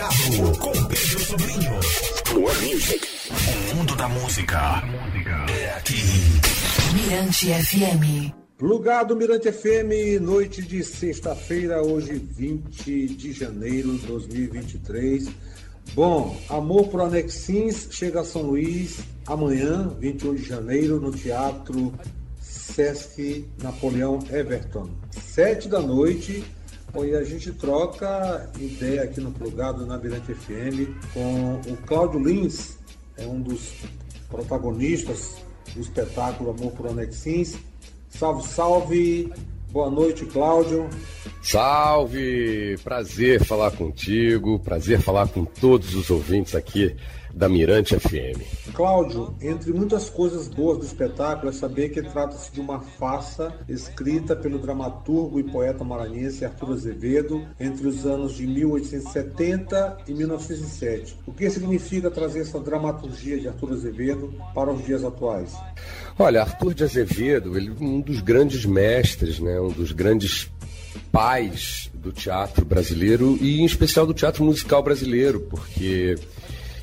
Plugado com Pedro Sobrinho. More Music. O mundo da música é aqui. Mirante FM. Plugado Mirante FM, noite de sexta-feira, hoje 20 de janeiro de 2023. Bom, Amor por Anexins chega a São Luís amanhã, 21 de janeiro, no Teatro Sesc Napoleão Everton. Sete da noite, e a gente troca ideia aqui no Plugado na Mirante FM com o Cláudio Lins, é um dos protagonistas do espetáculo Amor por Anexins. Salve, salve! Boa noite, Cláudio. Salve! Prazer falar contigo, prazer falar com todos os ouvintes aqui da Mirante FM. Cláudio, entre muitas coisas boas do espetáculo é saber que trata-se de uma farsa escrita pelo dramaturgo e poeta maranhense Arthur Azevedo entre os anos de 1870 e 1907. O que significa trazer essa dramaturgia de Arthur Azevedo para os dias atuais? Olha, Arthur de Azevedo, ele é um dos grandes mestres, né, um dos grandes pais do teatro brasileiro e em especial do teatro musical brasileiro, porque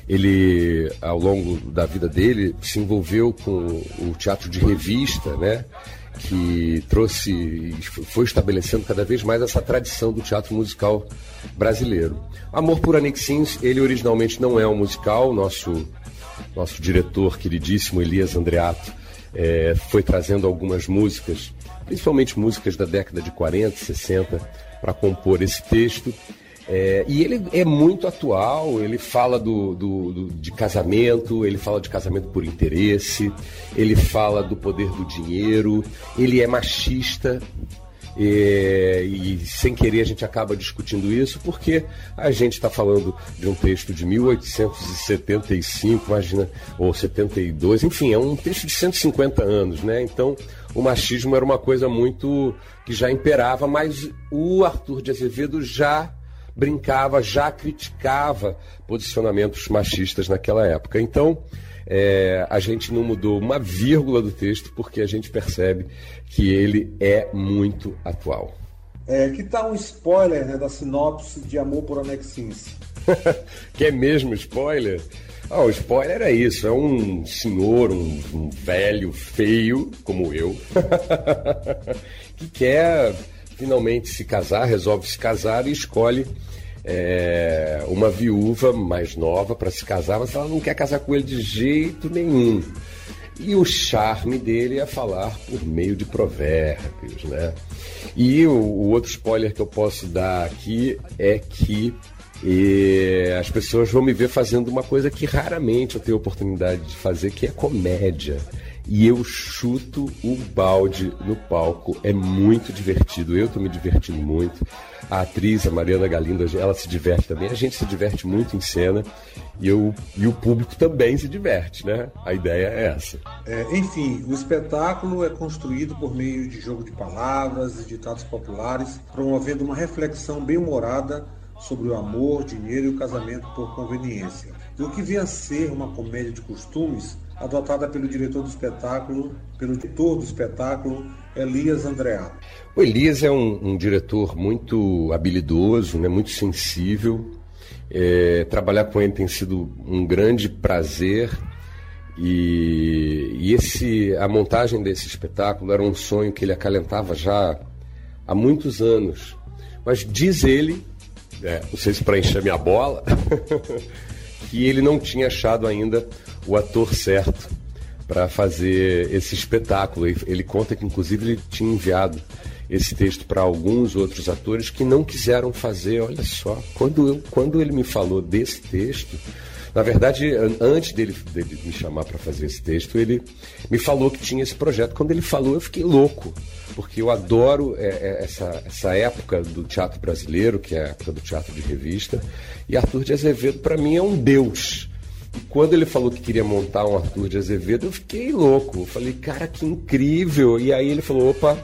ele, ao longo da vida dele, se envolveu com o teatro de revista, né? que trouxe, foi estabelecendo cada vez mais essa tradição do teatro musical brasileiro. Amor por Anexins, ele originalmente não é um musical, nosso, nosso diretor queridíssimo Elias Andreato é, foi trazendo algumas músicas, principalmente músicas da década de 40, 60, para compor esse texto. É, e ele é muito atual, ele fala do, do, do, de casamento, ele fala de casamento por interesse, ele fala do poder do dinheiro, ele é machista, e, e, sem querer a gente acaba discutindo isso, porque a gente está falando de um texto de 1875, imagina, ou 72, enfim, é um texto de 150 anos, né? Então o machismo era uma coisa muito que já imperava, mas o Arthur de Azevedo já brincava, já criticava posicionamentos machistas naquela época. Então, é, a gente não mudou uma vírgula do texto porque a gente percebe que ele é muito atual. É, que tal um spoiler né, da sinopse de Amor por Anexins? que é mesmo spoiler? Ah, o spoiler é isso, é um senhor, um, um velho feio, como eu, que quer finalmente se casar, resolve se casar e escolhe é, uma viúva mais nova para se casar, mas ela não quer casar com ele de jeito nenhum. E o charme dele é falar por meio de provérbios, né? E o, o outro spoiler que eu posso dar aqui é que e as pessoas vão me ver fazendo uma coisa que raramente eu tenho oportunidade de fazer, que é comédia e eu chuto o balde no palco. É muito divertido, eu estou me divertindo muito. A atriz, a Mariana Galindo, ela se diverte também. A gente se diverte muito em cena e, eu, e o público também se diverte, né? A ideia é essa. É, enfim, o espetáculo é construído por meio de jogo de palavras e ditados populares, promovendo uma reflexão bem humorada sobre o amor, dinheiro e o casamento por conveniência. E o que vem a ser uma comédia de costumes adotada pelo diretor do espetáculo, pelo diretor do espetáculo, Elias Andreato. O Elias é um, um diretor muito habilidoso, né, muito sensível. É, trabalhar com ele tem sido um grande prazer. E, e esse, a montagem desse espetáculo era um sonho que ele acalentava já há muitos anos. Mas diz ele, é, não sei se para encher minha bola, que ele não tinha achado ainda o ator certo para fazer esse espetáculo. Ele conta que, inclusive, ele tinha enviado esse texto para alguns outros atores que não quiseram fazer. Olha só, quando, eu, quando ele me falou desse texto, na verdade, antes dele, dele me chamar para fazer esse texto, ele me falou que tinha esse projeto. Quando ele falou, eu fiquei louco, porque eu adoro é, é, essa, essa época do teatro brasileiro, que é a época do teatro de revista, e Arthur de Azevedo, para mim, é um deus. Quando ele falou que queria montar um Arthur de Azevedo, eu fiquei louco. Eu falei, cara, que incrível. E aí ele falou: opa,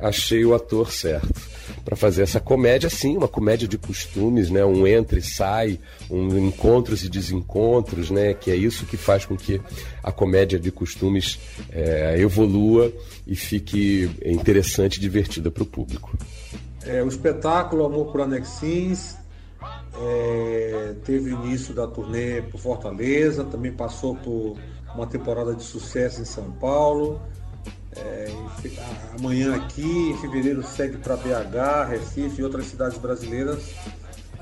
achei o ator certo para fazer essa comédia, sim, uma comédia de costumes, né? Um entra e sai, um encontros e desencontros, né? Que é isso que faz com que a comédia de costumes é, evolua e fique interessante e divertida para o público. É, o espetáculo Amor por Anexins é, teve início da turnê por Fortaleza, também passou por uma temporada de sucesso em São Paulo. É, amanhã aqui, em fevereiro segue para BH, Recife e outras cidades brasileiras.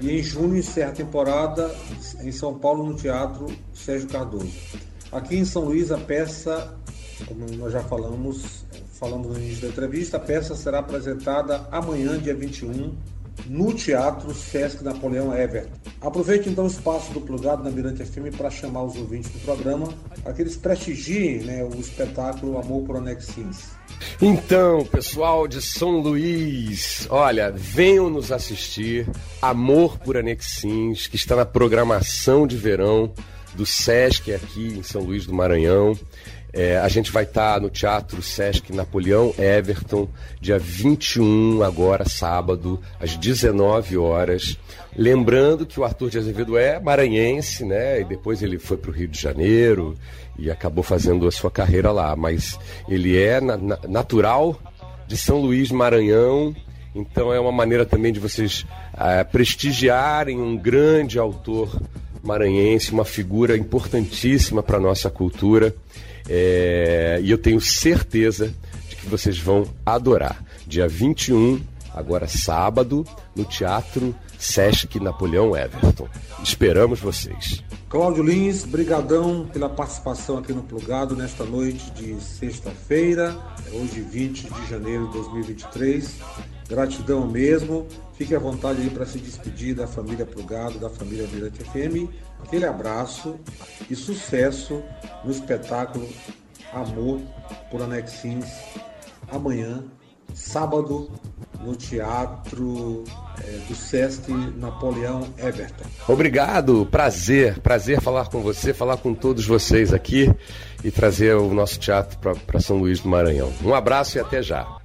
E em junho encerra a temporada em São Paulo no Teatro Sérgio Cardoso. Aqui em São Luís a peça, como nós já falamos, falamos no início da entrevista, a peça será apresentada amanhã, dia 21, no Teatro Sesc Napoleão Everton. Aproveite então o espaço do Plugado na Mirante FM para chamar os ouvintes do programa, para que eles prestigiem né, o espetáculo Amor por Anexins. Então, pessoal de São Luís, olha, venham nos assistir Amor por Anexins, que está na programação de verão do Sesc aqui em São Luís do Maranhão. É, a gente vai estar tá no Teatro Sesc Napoleão Everton, dia 21, agora sábado, às 19 horas. Lembrando que o Arthur de Azevedo é maranhense, né? E depois ele foi para o Rio de Janeiro e acabou fazendo a sua carreira lá. Mas ele é na, na, natural de São Luís, Maranhão. Então é uma maneira também de vocês é, prestigiarem um grande autor maranhense, uma figura importantíssima para a nossa cultura. É, e eu tenho certeza de que vocês vão adorar. Dia 21, agora sábado, no Teatro Sesc Napoleão Everton. Esperamos vocês. Cláudio Lins, brigadão pela participação aqui no Plugado nesta noite de sexta-feira, hoje 20 de janeiro de 2023. Gratidão mesmo. Fique à vontade aí para se despedir da família Plugado, da família Mirante FM. Aquele abraço e sucesso no espetáculo Amor por Anexins amanhã, sábado, no Teatro é, do Sesc Napoleão Everton. Obrigado, prazer, prazer falar com você, falar com todos vocês aqui e trazer o nosso teatro para São Luís do Maranhão. Um abraço e até já.